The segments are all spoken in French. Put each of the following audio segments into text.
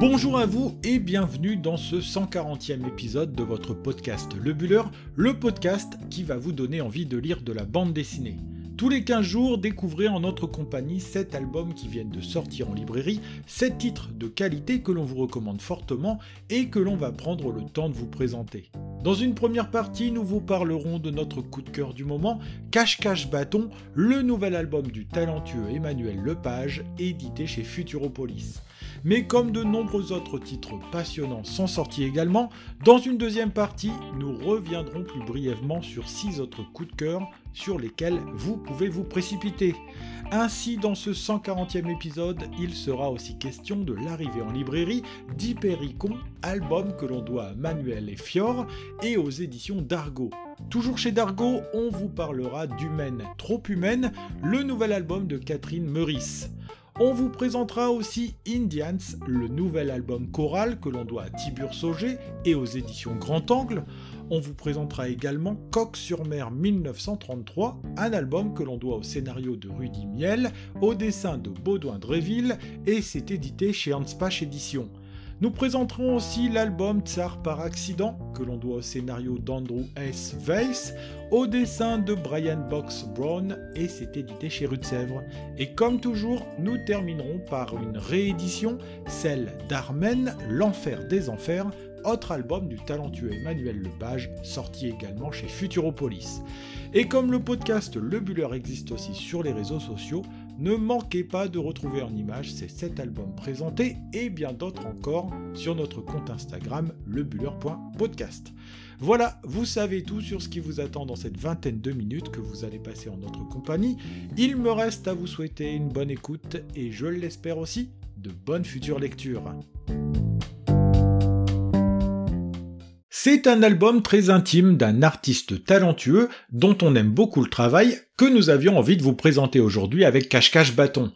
Bonjour à vous et bienvenue dans ce 140e épisode de votre podcast Le Buller, le podcast qui va vous donner envie de lire de la bande dessinée. Tous les 15 jours, découvrez en notre compagnie 7 albums qui viennent de sortir en librairie, 7 titres de qualité que l'on vous recommande fortement et que l'on va prendre le temps de vous présenter. Dans une première partie, nous vous parlerons de notre coup de cœur du moment, Cache Cache Bâton, le nouvel album du talentueux Emmanuel Lepage, édité chez Futuropolis. Mais comme de nombreux autres titres passionnants sont sortis également, dans une deuxième partie, nous reviendrons plus brièvement sur 6 autres coups de cœur sur lesquels vous pouvez vous précipiter. Ainsi, dans ce 140e épisode, il sera aussi question de l'arrivée en librairie d'Hypericon, album que l'on doit à Manuel et Fior et aux éditions d'Argo. Toujours chez Dargo, on vous parlera d'Humaine Trop Humaine, le nouvel album de Catherine Meurice. On vous présentera aussi Indians, le nouvel album choral que l'on doit à Tibur Sauger et aux éditions Grand Angle. On vous présentera également Coq sur mer 1933, un album que l'on doit au scénario de Rudy Miel, au dessin de Baudouin Dreville et c'est édité chez Hanspach Éditions. Nous présenterons aussi l'album Tsar par accident, que l'on doit au scénario d'Andrew S. Weiss, au dessin de Brian Box Brown, et c'est édité chez Rue de Sèvres. Et comme toujours, nous terminerons par une réédition, celle d'Armen, L'Enfer des Enfers, autre album du talentueux Emmanuel Lepage, sorti également chez Futuropolis. Et comme le podcast Le Buller existe aussi sur les réseaux sociaux, ne manquez pas de retrouver en image ces 7 albums présentés et bien d'autres encore sur notre compte Instagram lebuller.podcast. Voilà, vous savez tout sur ce qui vous attend dans cette vingtaine de minutes que vous allez passer en notre compagnie. Il me reste à vous souhaiter une bonne écoute et je l'espère aussi, de bonnes futures lectures. C'est un album très intime d'un artiste talentueux dont on aime beaucoup le travail que nous avions envie de vous présenter aujourd'hui avec Cache-Cache Bâton.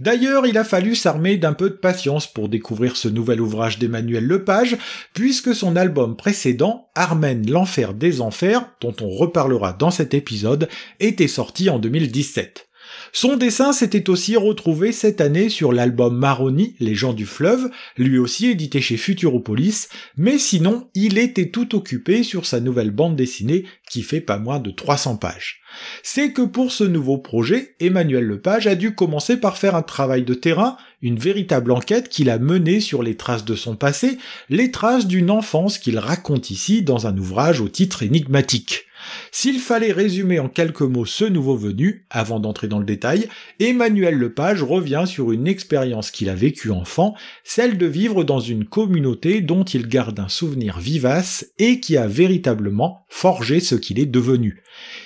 D'ailleurs, il a fallu s'armer d'un peu de patience pour découvrir ce nouvel ouvrage d'Emmanuel Lepage, puisque son album précédent, Armen l'enfer des enfers, dont on reparlera dans cet épisode, était sorti en 2017. Son dessin s'était aussi retrouvé cette année sur l'album Maroni, Les gens du fleuve, lui aussi édité chez Futuropolis, mais sinon, il était tout occupé sur sa nouvelle bande dessinée qui fait pas moins de 300 pages. C'est que pour ce nouveau projet, Emmanuel Lepage a dû commencer par faire un travail de terrain, une véritable enquête qu'il a menée sur les traces de son passé, les traces d'une enfance qu'il raconte ici dans un ouvrage au titre énigmatique. S'il fallait résumer en quelques mots ce nouveau venu, avant d'entrer dans le détail, Emmanuel Lepage revient sur une expérience qu'il a vécue enfant, celle de vivre dans une communauté dont il garde un souvenir vivace et qui a véritablement forgé ce qu'il est devenu.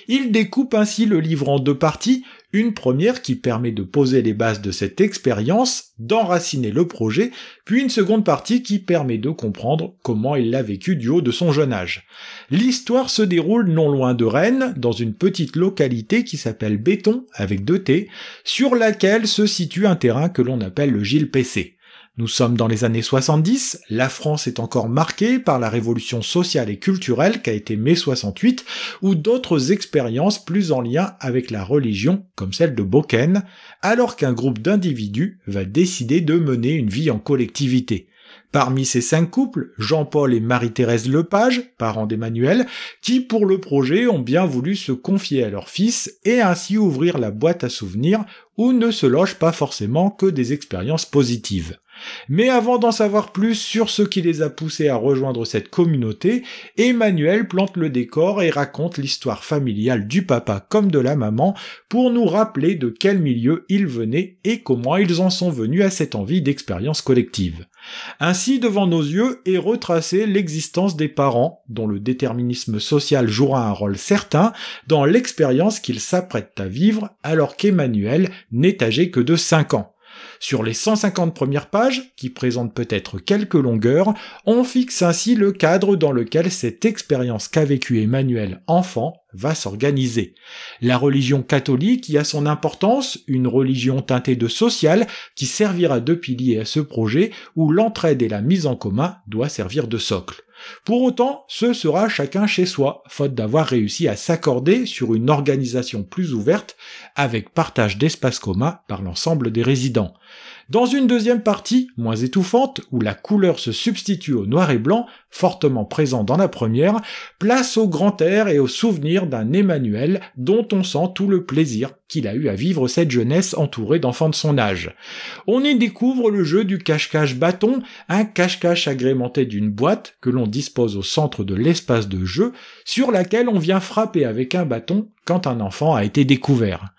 Il découpe ainsi le livre en deux parties, une première qui permet de poser les bases de cette expérience, d'enraciner le projet, puis une seconde partie qui permet de comprendre comment il l'a vécu du haut de son jeune âge. L'histoire se déroule non loin de Rennes, dans une petite localité qui s'appelle Béton, avec deux T, sur laquelle se situe un terrain que l'on appelle le Gilles PC. Nous sommes dans les années 70, la France est encore marquée par la révolution sociale et culturelle qu'a été mai 68, ou d'autres expériences plus en lien avec la religion, comme celle de Boken, alors qu'un groupe d'individus va décider de mener une vie en collectivité. Parmi ces cinq couples, Jean-Paul et Marie-Thérèse Lepage, parents d'Emmanuel, qui pour le projet ont bien voulu se confier à leur fils et ainsi ouvrir la boîte à souvenirs où ne se logent pas forcément que des expériences positives. Mais avant d'en savoir plus sur ce qui les a poussés à rejoindre cette communauté, Emmanuel plante le décor et raconte l'histoire familiale du papa comme de la maman pour nous rappeler de quel milieu ils venaient et comment ils en sont venus à cette envie d'expérience collective. Ainsi, devant nos yeux est retracée l'existence des parents, dont le déterminisme social jouera un rôle certain dans l'expérience qu'ils s'apprêtent à vivre alors qu'Emmanuel n'est âgé que de 5 ans. Sur les 150 premières pages, qui présentent peut-être quelques longueurs, on fixe ainsi le cadre dans lequel cette expérience qu'a vécue Emmanuel enfant va s'organiser. La religion catholique y a son importance, une religion teintée de social qui servira de pilier à ce projet où l'entraide et la mise en commun doit servir de socle. Pour autant, ce sera chacun chez soi, faute d'avoir réussi à s'accorder sur une organisation plus ouverte avec partage d'espaces communs par l'ensemble des résidents. Dans une deuxième partie, moins étouffante, où la couleur se substitue au noir et blanc, fortement présent dans la première, place au grand air et au souvenir d'un Emmanuel dont on sent tout le plaisir qu'il a eu à vivre cette jeunesse entourée d'enfants de son âge. On y découvre le jeu du cache-cache bâton, un cache-cache agrémenté d'une boîte que l'on dispose au centre de l'espace de jeu, sur laquelle on vient frapper avec un bâton quand un enfant a été découvert.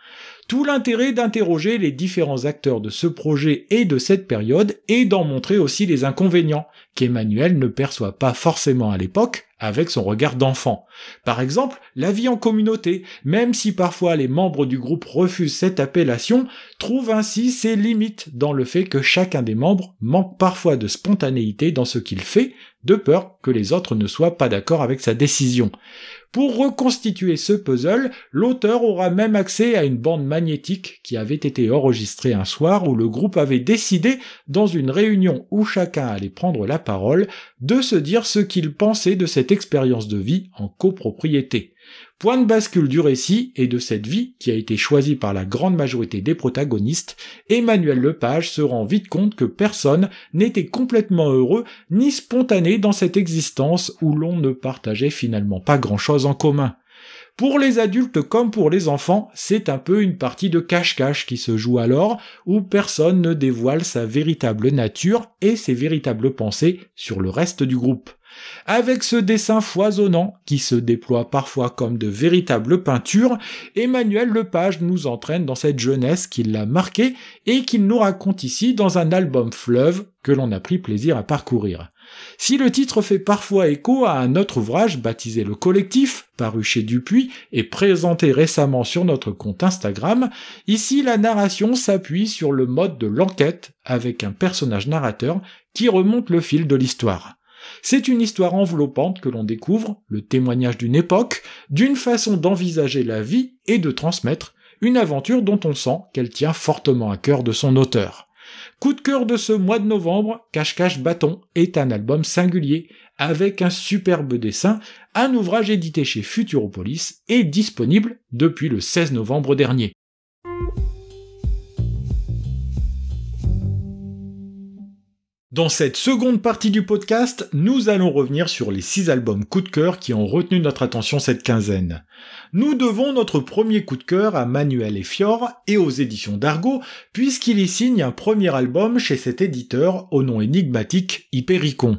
Tout l'intérêt d'interroger les différents acteurs de ce projet et de cette période et d'en montrer aussi les inconvénients qu'Emmanuel ne perçoit pas forcément à l'époque avec son regard d'enfant. Par exemple, la vie en communauté, même si parfois les membres du groupe refusent cette appellation, trouve ainsi ses limites dans le fait que chacun des membres manque parfois de spontanéité dans ce qu'il fait, de peur que les autres ne soient pas d'accord avec sa décision. Pour reconstituer ce puzzle, l'auteur aura même accès à une bande magnétique qui avait été enregistrée un soir où le groupe avait décidé, dans une réunion où chacun allait prendre la parole, de se dire ce qu'il pensait de cette expérience de vie en copropriété. Point de bascule du récit et de cette vie qui a été choisie par la grande majorité des protagonistes, Emmanuel Lepage se rend vite compte que personne n'était complètement heureux ni spontané dans cette existence où l'on ne partageait finalement pas grand-chose en commun. Pour les adultes comme pour les enfants, c'est un peu une partie de cache-cache qui se joue alors, où personne ne dévoile sa véritable nature et ses véritables pensées sur le reste du groupe. Avec ce dessin foisonnant, qui se déploie parfois comme de véritables peintures, Emmanuel Lepage nous entraîne dans cette jeunesse qui l'a marqué et qu'il nous raconte ici dans un album fleuve que l'on a pris plaisir à parcourir. Si le titre fait parfois écho à un autre ouvrage baptisé Le Collectif, paru chez Dupuis et présenté récemment sur notre compte Instagram, ici la narration s'appuie sur le mode de l'enquête avec un personnage narrateur qui remonte le fil de l'histoire. C'est une histoire enveloppante que l'on découvre, le témoignage d'une époque, d'une façon d'envisager la vie et de transmettre, une aventure dont on sent qu'elle tient fortement à cœur de son auteur. Coup de cœur de ce mois de novembre, Cache-Cache Bâton est un album singulier, avec un superbe dessin, un ouvrage édité chez Futuropolis et disponible depuis le 16 novembre dernier. Dans cette seconde partie du podcast, nous allons revenir sur les six albums coup de cœur qui ont retenu notre attention cette quinzaine. Nous devons notre premier coup de cœur à Manuel et et aux éditions d'Argo, puisqu'il y signe un premier album chez cet éditeur au nom énigmatique Hypericon.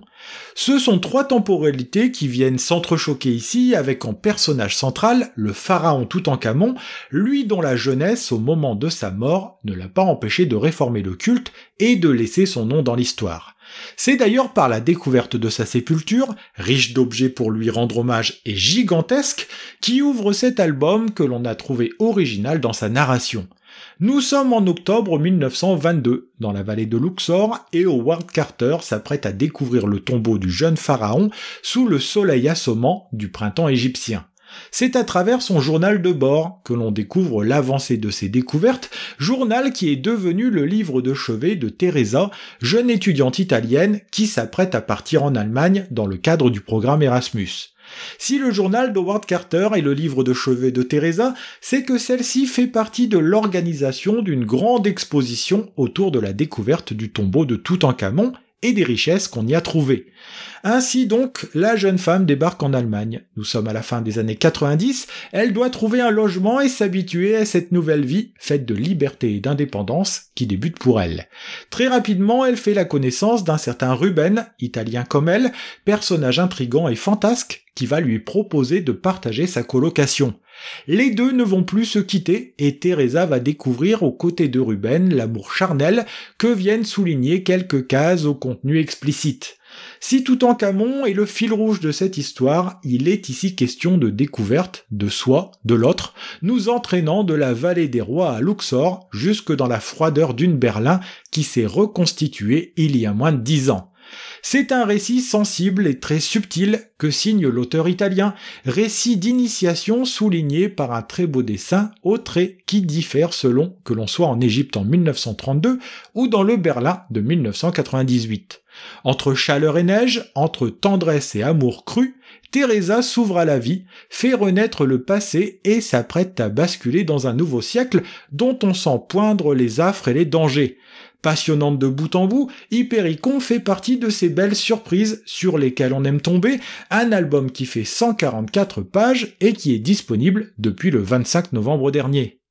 Ce sont trois temporalités qui viennent s'entrechoquer ici avec en personnage central le pharaon Toutankhamon, lui dont la jeunesse au moment de sa mort ne l'a pas empêché de réformer le culte et de laisser son nom dans l'histoire. C'est d'ailleurs par la découverte de sa sépulture, riche d'objets pour lui rendre hommage et gigantesque, qui ouvre cet album que l'on a trouvé original dans sa narration. Nous sommes en octobre 1922, dans la vallée de Luxor, et Howard Carter s'apprête à découvrir le tombeau du jeune pharaon sous le soleil assommant du printemps égyptien. C'est à travers son journal de bord que l'on découvre l'avancée de ses découvertes, journal qui est devenu le livre de chevet de Teresa, jeune étudiante italienne qui s'apprête à partir en Allemagne dans le cadre du programme Erasmus. Si le journal d'Howard Carter est le livre de chevet de Teresa, c'est que celle-ci fait partie de l'organisation d'une grande exposition autour de la découverte du tombeau de Toutankhamon et des richesses qu'on y a trouvées. Ainsi donc, la jeune femme débarque en Allemagne. Nous sommes à la fin des années 90, elle doit trouver un logement et s'habituer à cette nouvelle vie faite de liberté et d'indépendance qui débute pour elle. Très rapidement, elle fait la connaissance d'un certain Ruben, italien comme elle, personnage intrigant et fantasque qui va lui proposer de partager sa colocation. Les deux ne vont plus se quitter et Teresa va découvrir aux côtés de Ruben l'amour charnel que viennent souligner quelques cases au contenu explicite. Si Toutankhamon est le fil rouge de cette histoire, il est ici question de découverte de soi, de l'autre, nous entraînant de la vallée des rois à Luxor jusque dans la froideur d'une Berlin qui s'est reconstituée il y a moins de dix ans. C'est un récit sensible et très subtil que signe l'auteur italien, récit d'initiation souligné par un très beau dessin au trait qui diffère selon que l'on soit en Égypte en 1932 ou dans le Berlin de 1998. Entre chaleur et neige, entre tendresse et amour cru, Teresa s'ouvre à la vie, fait renaître le passé et s'apprête à basculer dans un nouveau siècle dont on sent poindre les affres et les dangers. Passionnante de bout en bout, Hypericon fait partie de ces belles surprises sur lesquelles on aime tomber, un album qui fait 144 pages et qui est disponible depuis le 25 novembre dernier.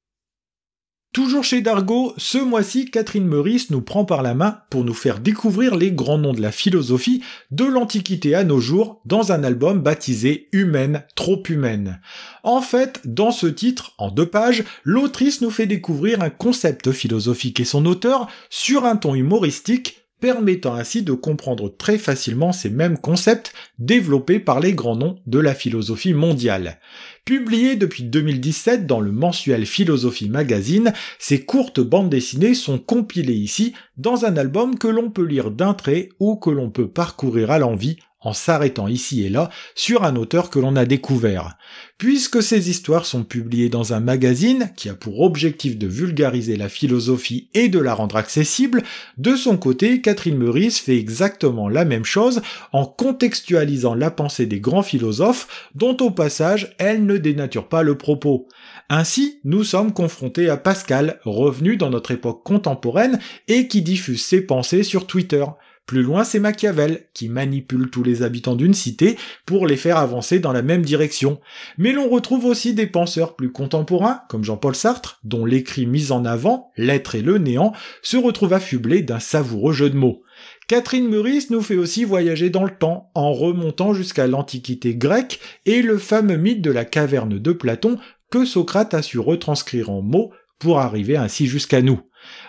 Toujours chez Dargo, ce mois-ci, Catherine Meurice nous prend par la main pour nous faire découvrir les grands noms de la philosophie de l'Antiquité à nos jours dans un album baptisé Humaine, trop humaine. En fait, dans ce titre, en deux pages, l'autrice nous fait découvrir un concept philosophique et son auteur sur un ton humoristique permettant ainsi de comprendre très facilement ces mêmes concepts développés par les grands noms de la philosophie mondiale. Publié depuis 2017 dans le mensuel Philosophie Magazine, ces courtes bandes dessinées sont compilées ici dans un album que l'on peut lire d'un trait ou que l'on peut parcourir à l'envie en s'arrêtant ici et là sur un auteur que l'on a découvert. Puisque ces histoires sont publiées dans un magazine qui a pour objectif de vulgariser la philosophie et de la rendre accessible, de son côté, Catherine Meurice fait exactement la même chose en contextualisant la pensée des grands philosophes dont au passage elle ne dénature pas le propos. Ainsi, nous sommes confrontés à Pascal, revenu dans notre époque contemporaine et qui diffuse ses pensées sur Twitter. Plus loin, c'est Machiavel, qui manipule tous les habitants d'une cité pour les faire avancer dans la même direction. Mais l'on retrouve aussi des penseurs plus contemporains, comme Jean-Paul Sartre, dont l'écrit mis en avant, l'être et le néant, se retrouve affublé d'un savoureux jeu de mots. Catherine Meurice nous fait aussi voyager dans le temps, en remontant jusqu'à l'Antiquité grecque et le fameux mythe de la caverne de Platon que Socrate a su retranscrire en mots pour arriver ainsi jusqu'à nous.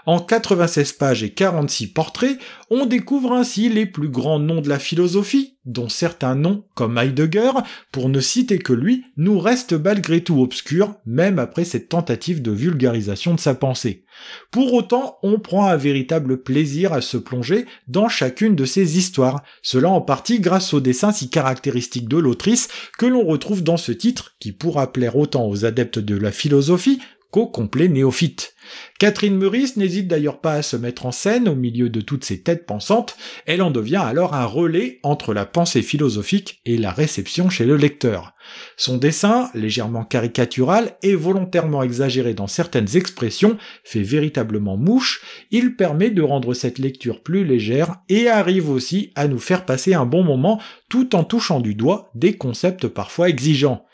En 96 pages et 46 portraits, on découvre ainsi les plus grands noms de la philosophie, dont certains noms, comme Heidegger, pour ne citer que lui, nous restent malgré tout obscurs, même après cette tentative de vulgarisation de sa pensée. Pour autant, on prend un véritable plaisir à se plonger dans chacune de ces histoires, cela en partie grâce au dessin si caractéristique de l'autrice que l'on retrouve dans ce titre, qui pourra plaire autant aux adeptes de la philosophie qu'aux complets néophytes. Catherine Meurice n'hésite d'ailleurs pas à se mettre en scène au milieu de toutes ces têtes pensantes, elle en devient alors un relais entre la pensée philosophique et la réception chez le lecteur. Son dessin, légèrement caricatural et volontairement exagéré dans certaines expressions, fait véritablement mouche, il permet de rendre cette lecture plus légère et arrive aussi à nous faire passer un bon moment tout en touchant du doigt des concepts parfois exigeants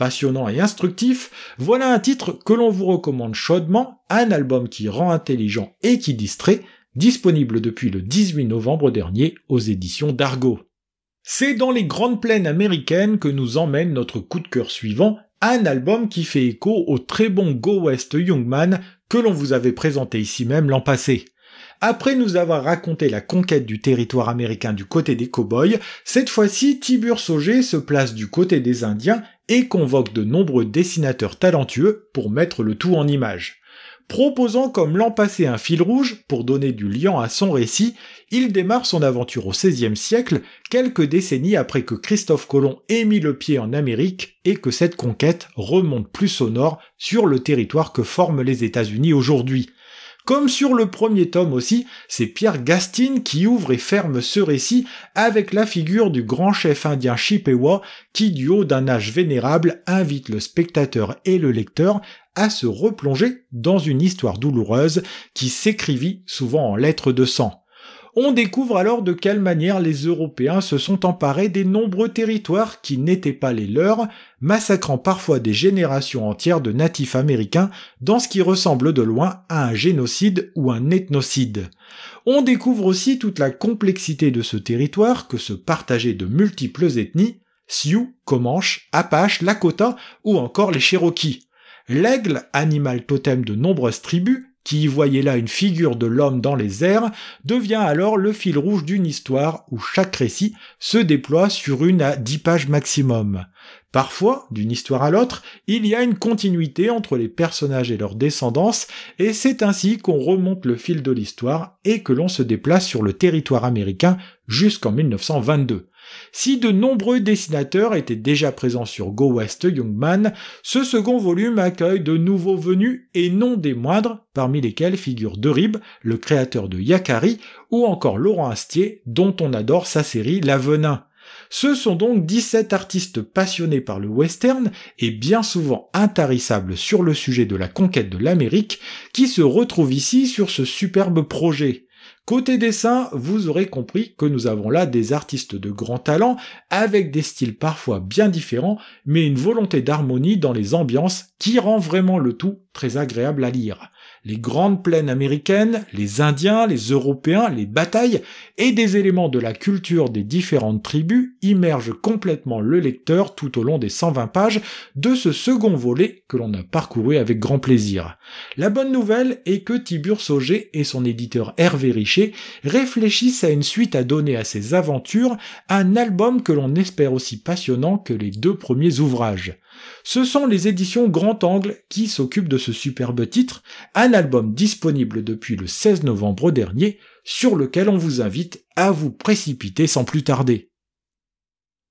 passionnant et instructif, voilà un titre que l'on vous recommande chaudement, un album qui rend intelligent et qui distrait, disponible depuis le 18 novembre dernier aux éditions d'Argo. C'est dans les grandes plaines américaines que nous emmène notre coup de cœur suivant, un album qui fait écho au très bon Go West Youngman que l'on vous avait présenté ici même l'an passé. Après nous avoir raconté la conquête du territoire américain du côté des cowboys, cette fois-ci Tibur Sauger se place du côté des Indiens et convoque de nombreux dessinateurs talentueux pour mettre le tout en image. Proposant comme l'an passé un fil rouge pour donner du liant à son récit, il démarre son aventure au XVIe siècle, quelques décennies après que Christophe Colomb ait mis le pied en Amérique et que cette conquête remonte plus au nord sur le territoire que forment les États-Unis aujourd'hui. Comme sur le premier tome aussi, c'est Pierre Gastine qui ouvre et ferme ce récit avec la figure du grand chef indien Chippewa qui, du haut d'un âge vénérable, invite le spectateur et le lecteur à se replonger dans une histoire douloureuse qui s'écrivit souvent en lettres de sang. On découvre alors de quelle manière les Européens se sont emparés des nombreux territoires qui n'étaient pas les leurs, massacrant parfois des générations entières de natifs américains dans ce qui ressemble de loin à un génocide ou un ethnocide. On découvre aussi toute la complexité de ce territoire que se partageaient de multiples ethnies, Sioux, Comanches, Apaches, Lakota ou encore les Cherokees. L'aigle, animal totem de nombreuses tribus, qui voyait là une figure de l'homme dans les airs, devient alors le fil rouge d'une histoire où chaque récit se déploie sur une à dix pages maximum. Parfois, d'une histoire à l'autre, il y a une continuité entre les personnages et leur descendance, et c'est ainsi qu'on remonte le fil de l'histoire et que l'on se déplace sur le territoire américain jusqu'en 1922. Si de nombreux dessinateurs étaient déjà présents sur Go West Youngman, ce second volume accueille de nouveaux venus et non des moindres, parmi lesquels figure Derib, le créateur de Yakari, ou encore Laurent Astier, dont on adore sa série L'Avenin. Ce sont donc 17 artistes passionnés par le western et bien souvent intarissables sur le sujet de la conquête de l'Amérique qui se retrouvent ici sur ce superbe projet. Côté dessin, vous aurez compris que nous avons là des artistes de grand talent, avec des styles parfois bien différents, mais une volonté d'harmonie dans les ambiances qui rend vraiment le tout très agréable à lire les grandes plaines américaines, les Indiens, les Européens, les batailles et des éléments de la culture des différentes tribus immergent complètement le lecteur tout au long des 120 pages de ce second volet que l'on a parcouru avec grand plaisir. La bonne nouvelle est que Tibur Sauger et son éditeur Hervé Richer réfléchissent à une suite à donner à ces aventures, un album que l'on espère aussi passionnant que les deux premiers ouvrages. Ce sont les éditions Grand Angle qui s'occupent de ce superbe titre, un album disponible depuis le 16 novembre dernier, sur lequel on vous invite à vous précipiter sans plus tarder.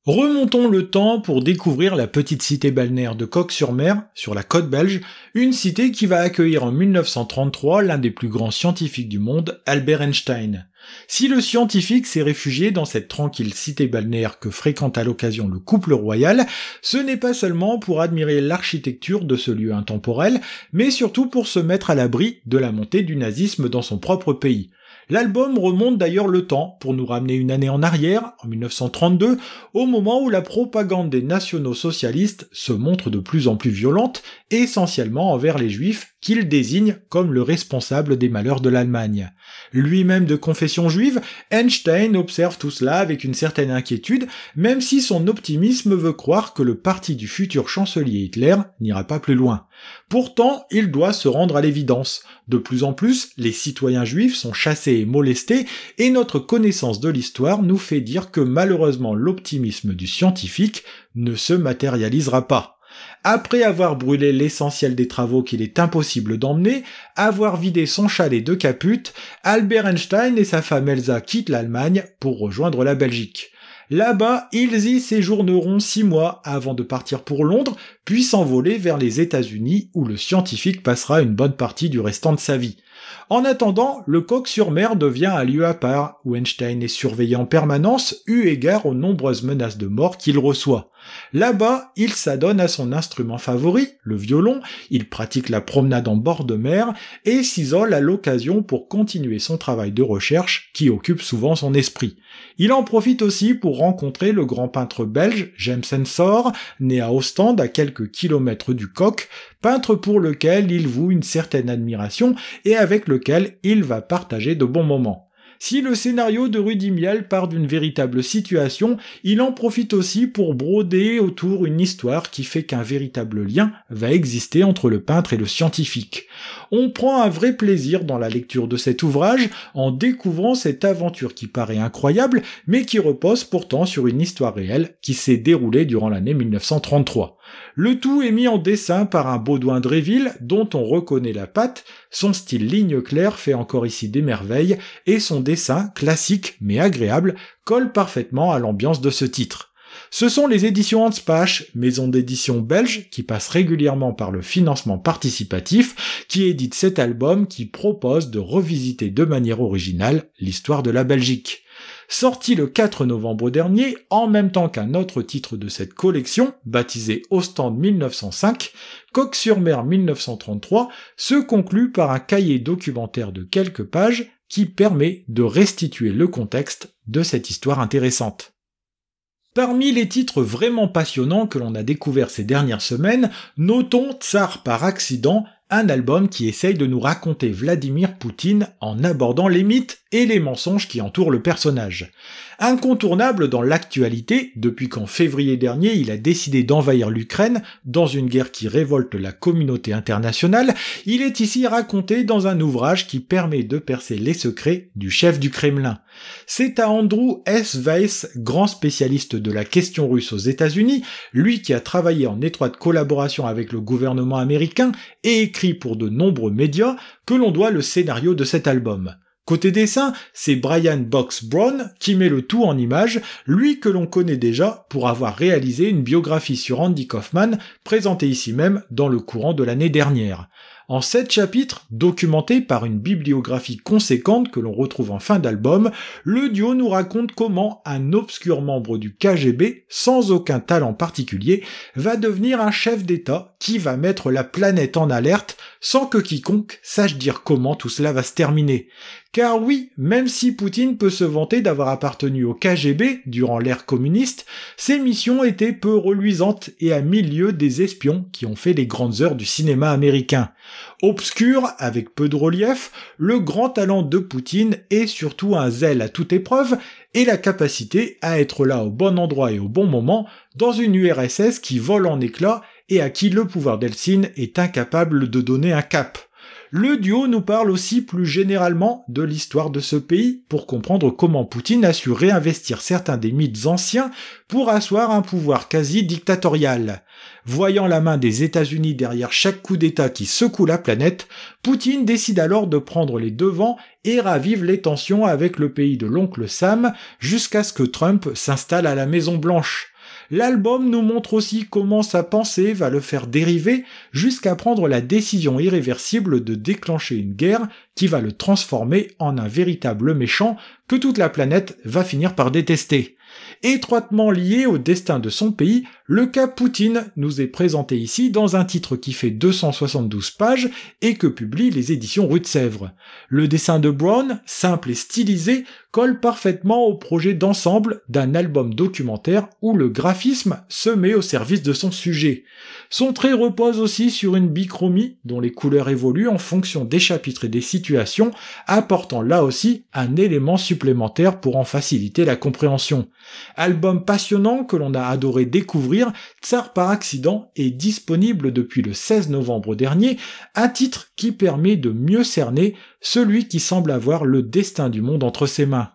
Remontons le temps pour découvrir la petite cité balnéaire de Coq-sur-Mer, sur la côte belge, une cité qui va accueillir en 1933 l'un des plus grands scientifiques du monde, Albert Einstein. Si le scientifique s'est réfugié dans cette tranquille cité balnéaire que fréquente à l'occasion le couple royal, ce n'est pas seulement pour admirer l'architecture de ce lieu intemporel, mais surtout pour se mettre à l'abri de la montée du nazisme dans son propre pays. L'album remonte d'ailleurs le temps pour nous ramener une année en arrière, en 1932, au moment où la propagande des nationaux socialistes se montre de plus en plus violente, essentiellement envers les juifs qu'il désigne comme le responsable des malheurs de l'Allemagne. Lui-même de confession juive, Einstein observe tout cela avec une certaine inquiétude, même si son optimisme veut croire que le parti du futur chancelier Hitler n'ira pas plus loin. Pourtant, il doit se rendre à l'évidence. De plus en plus, les citoyens juifs sont chassés et molestés, et notre connaissance de l'histoire nous fait dire que malheureusement l'optimisme du scientifique ne se matérialisera pas. Après avoir brûlé l'essentiel des travaux qu'il est impossible d'emmener, avoir vidé son chalet de Caput, Albert Einstein et sa femme Elsa quittent l'Allemagne pour rejoindre la Belgique. Là-bas, ils y séjourneront six mois avant de partir pour Londres, puis s'envoler vers les États-Unis où le scientifique passera une bonne partie du restant de sa vie. En attendant, le coq sur mer devient un lieu à part, où Einstein est surveillé en permanence, eu égard aux nombreuses menaces de mort qu'il reçoit. Là-bas, il s'adonne à son instrument favori, le violon, il pratique la promenade en bord de mer et s'isole à l'occasion pour continuer son travail de recherche qui occupe souvent son esprit. Il en profite aussi pour rencontrer le grand peintre belge James Ensor, né à Ostende à quelques kilomètres du coq, peintre pour lequel il voue une certaine admiration et avec lequel il va partager de bons moments. Si le scénario de Rudy Miel part d'une véritable situation, il en profite aussi pour broder autour une histoire qui fait qu'un véritable lien va exister entre le peintre et le scientifique. On prend un vrai plaisir dans la lecture de cet ouvrage en découvrant cette aventure qui paraît incroyable mais qui repose pourtant sur une histoire réelle qui s'est déroulée durant l'année 1933. Le tout est mis en dessin par un Baudouin Dréville dont on reconnaît la patte, son style ligne claire fait encore ici des merveilles, et son dessin, classique mais agréable, colle parfaitement à l'ambiance de ce titre. Ce sont les éditions Anspach, maison d'édition belge qui passe régulièrement par le financement participatif, qui édite cet album qui propose de revisiter de manière originale l'histoire de la Belgique sorti le 4 novembre dernier, en même temps qu'un autre titre de cette collection, baptisé Ostende 1905, Coq-sur-Mer 1933, se conclut par un cahier documentaire de quelques pages qui permet de restituer le contexte de cette histoire intéressante. Parmi les titres vraiment passionnants que l'on a découverts ces dernières semaines, notons Tsar par accident, un album qui essaye de nous raconter Vladimir Poutine en abordant les mythes et les mensonges qui entourent le personnage. Incontournable dans l'actualité, depuis qu'en février dernier il a décidé d'envahir l'Ukraine dans une guerre qui révolte la communauté internationale, il est ici raconté dans un ouvrage qui permet de percer les secrets du chef du Kremlin. C'est à Andrew S. Weiss, grand spécialiste de la question russe aux États-Unis, lui qui a travaillé en étroite collaboration avec le gouvernement américain et écrit pour de nombreux médias, que l'on doit le scénario de cet album. Côté dessin, c'est Brian Box Brown qui met le tout en image, lui que l'on connaît déjà pour avoir réalisé une biographie sur Andy Kaufman, présentée ici même dans le courant de l'année dernière. En sept chapitres, documentés par une bibliographie conséquente que l'on retrouve en fin d'album, le duo nous raconte comment un obscur membre du KGB, sans aucun talent particulier, va devenir un chef d'État qui va mettre la planète en alerte sans que quiconque sache dire comment tout cela va se terminer. Car oui, même si Poutine peut se vanter d'avoir appartenu au KGB durant l'ère communiste, ses missions étaient peu reluisantes et à milieu des espions qui ont fait les grandes heures du cinéma américain. Obscur, avec peu de relief, le grand talent de Poutine est surtout un zèle à toute épreuve et la capacité à être là au bon endroit et au bon moment dans une URSS qui vole en éclats et à qui le pouvoir d'Helsinki est incapable de donner un cap. Le duo nous parle aussi plus généralement de l'histoire de ce pays pour comprendre comment Poutine a su réinvestir certains des mythes anciens pour asseoir un pouvoir quasi dictatorial. Voyant la main des États-Unis derrière chaque coup d'État qui secoue la planète, Poutine décide alors de prendre les devants et ravive les tensions avec le pays de l'oncle Sam jusqu'à ce que Trump s'installe à la Maison Blanche. L'album nous montre aussi comment sa pensée va le faire dériver jusqu'à prendre la décision irréversible de déclencher une guerre qui va le transformer en un véritable méchant que toute la planète va finir par détester. Étroitement lié au destin de son pays, le cas Poutine nous est présenté ici dans un titre qui fait 272 pages et que publient les éditions Rue de Sèvres. Le dessin de Brown, simple et stylisé, colle parfaitement au projet d'ensemble d'un album documentaire où le graphisme se met au service de son sujet. Son trait repose aussi sur une bichromie dont les couleurs évoluent en fonction des chapitres et des situations, apportant là aussi un élément supplémentaire pour en faciliter la compréhension. Album passionnant que l'on a adoré découvrir, Tsar par accident est disponible depuis le 16 novembre dernier, un titre qui permet de mieux cerner celui qui semble avoir le destin du monde entre ses mains.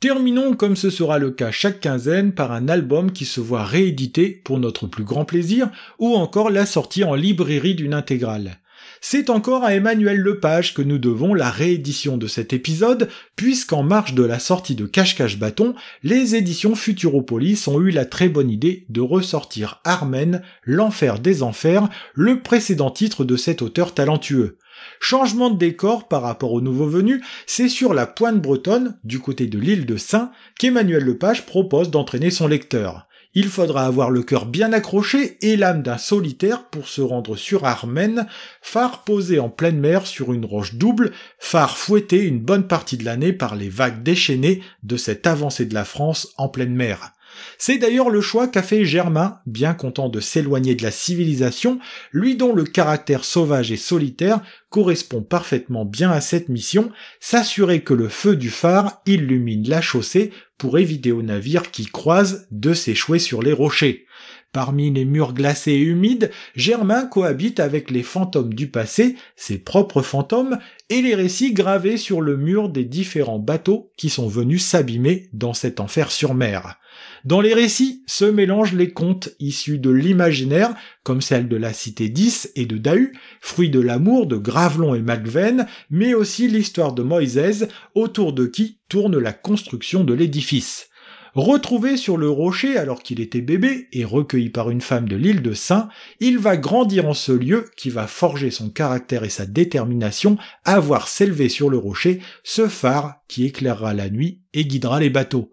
Terminons comme ce sera le cas chaque quinzaine par un album qui se voit réédité pour notre plus grand plaisir ou encore la sortie en librairie d'une intégrale. C'est encore à Emmanuel Lepage que nous devons la réédition de cet épisode, puisqu'en marge de la sortie de Cache-Cache Bâton, les éditions Futuropolis ont eu la très bonne idée de ressortir Armen, l'enfer des enfers, le précédent titre de cet auteur talentueux. Changement de décor par rapport au nouveau venu, c'est sur la pointe bretonne, du côté de l'île de Saint, qu'Emmanuel Lepage propose d'entraîner son lecteur. Il faudra avoir le cœur bien accroché et l'âme d'un solitaire pour se rendre sur Armen, phare posé en pleine mer sur une roche double, phare fouetté une bonne partie de l'année par les vagues déchaînées de cette avancée de la France en pleine mer. C'est d'ailleurs le choix qu'a fait Germain, bien content de s'éloigner de la civilisation, lui dont le caractère sauvage et solitaire correspond parfaitement bien à cette mission, s'assurer que le feu du phare illumine la chaussée pour éviter aux navires qui croisent de s'échouer sur les rochers. Parmi les murs glacés et humides, Germain cohabite avec les fantômes du passé, ses propres fantômes, et les récits gravés sur le mur des différents bateaux qui sont venus s'abîmer dans cet enfer sur mer. Dans les récits se mélangent les contes issus de l'imaginaire, comme celle de la cité 10 et de Dahu, fruit de l'amour de Gravelon et Macven, mais aussi l'histoire de Moïse, autour de qui tourne la construction de l'édifice. Retrouvé sur le rocher alors qu'il était bébé et recueilli par une femme de l'île de Saint, il va grandir en ce lieu qui va forger son caractère et sa détermination à voir s'élever sur le rocher ce phare qui éclairera la nuit et guidera les bateaux.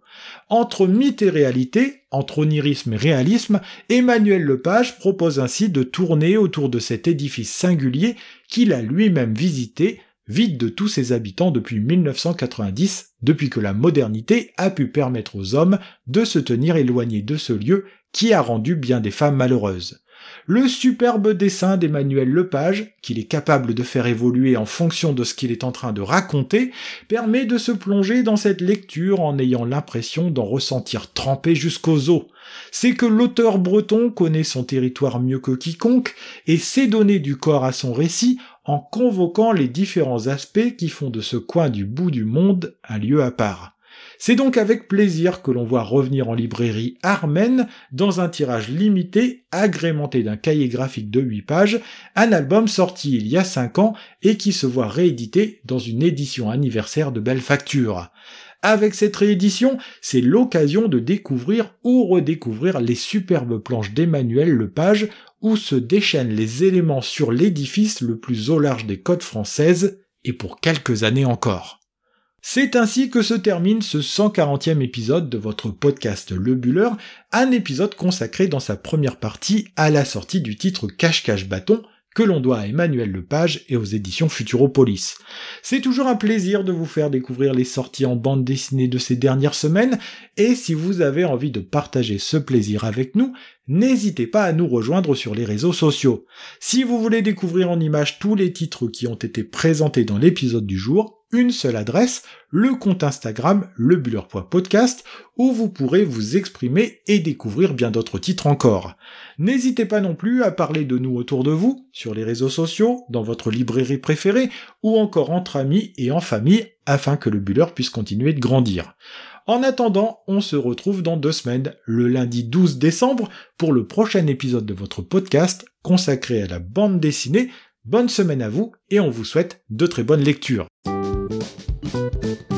Entre mythe et réalité, entre onirisme et réalisme, Emmanuel Lepage propose ainsi de tourner autour de cet édifice singulier qu'il a lui-même visité, vide de tous ses habitants depuis 1990, depuis que la modernité a pu permettre aux hommes de se tenir éloignés de ce lieu qui a rendu bien des femmes malheureuses le superbe dessin d'Emmanuel Lepage, qu'il est capable de faire évoluer en fonction de ce qu'il est en train de raconter, permet de se plonger dans cette lecture en ayant l'impression d'en ressentir trempé jusqu'aux os. C'est que l'auteur breton connaît son territoire mieux que quiconque et sait donner du corps à son récit en convoquant les différents aspects qui font de ce coin du bout du monde un lieu à part. C'est donc avec plaisir que l'on voit revenir en librairie Armen, dans un tirage limité, agrémenté d'un cahier graphique de 8 pages, un album sorti il y a 5 ans et qui se voit réédité dans une édition anniversaire de belle facture. Avec cette réédition, c'est l'occasion de découvrir ou redécouvrir les superbes planches d'Emmanuel Lepage où se déchaînent les éléments sur l'édifice le plus au large des côtes françaises, et pour quelques années encore. C'est ainsi que se termine ce 140e épisode de votre podcast Le Buller, un épisode consacré dans sa première partie à la sortie du titre Cache-Cache Bâton, que l'on doit à Emmanuel Lepage et aux éditions Futuropolis. C'est toujours un plaisir de vous faire découvrir les sorties en bande dessinée de ces dernières semaines, et si vous avez envie de partager ce plaisir avec nous, n'hésitez pas à nous rejoindre sur les réseaux sociaux. Si vous voulez découvrir en images tous les titres qui ont été présentés dans l'épisode du jour, une seule adresse, le compte Instagram lebuller.podcast, où vous pourrez vous exprimer et découvrir bien d'autres titres encore. N'hésitez pas non plus à parler de nous autour de vous, sur les réseaux sociaux, dans votre librairie préférée, ou encore entre amis et en famille, afin que le Buller puisse continuer de grandir. En attendant, on se retrouve dans deux semaines, le lundi 12 décembre, pour le prochain épisode de votre podcast consacré à la bande dessinée. Bonne semaine à vous et on vous souhaite de très bonnes lectures. Música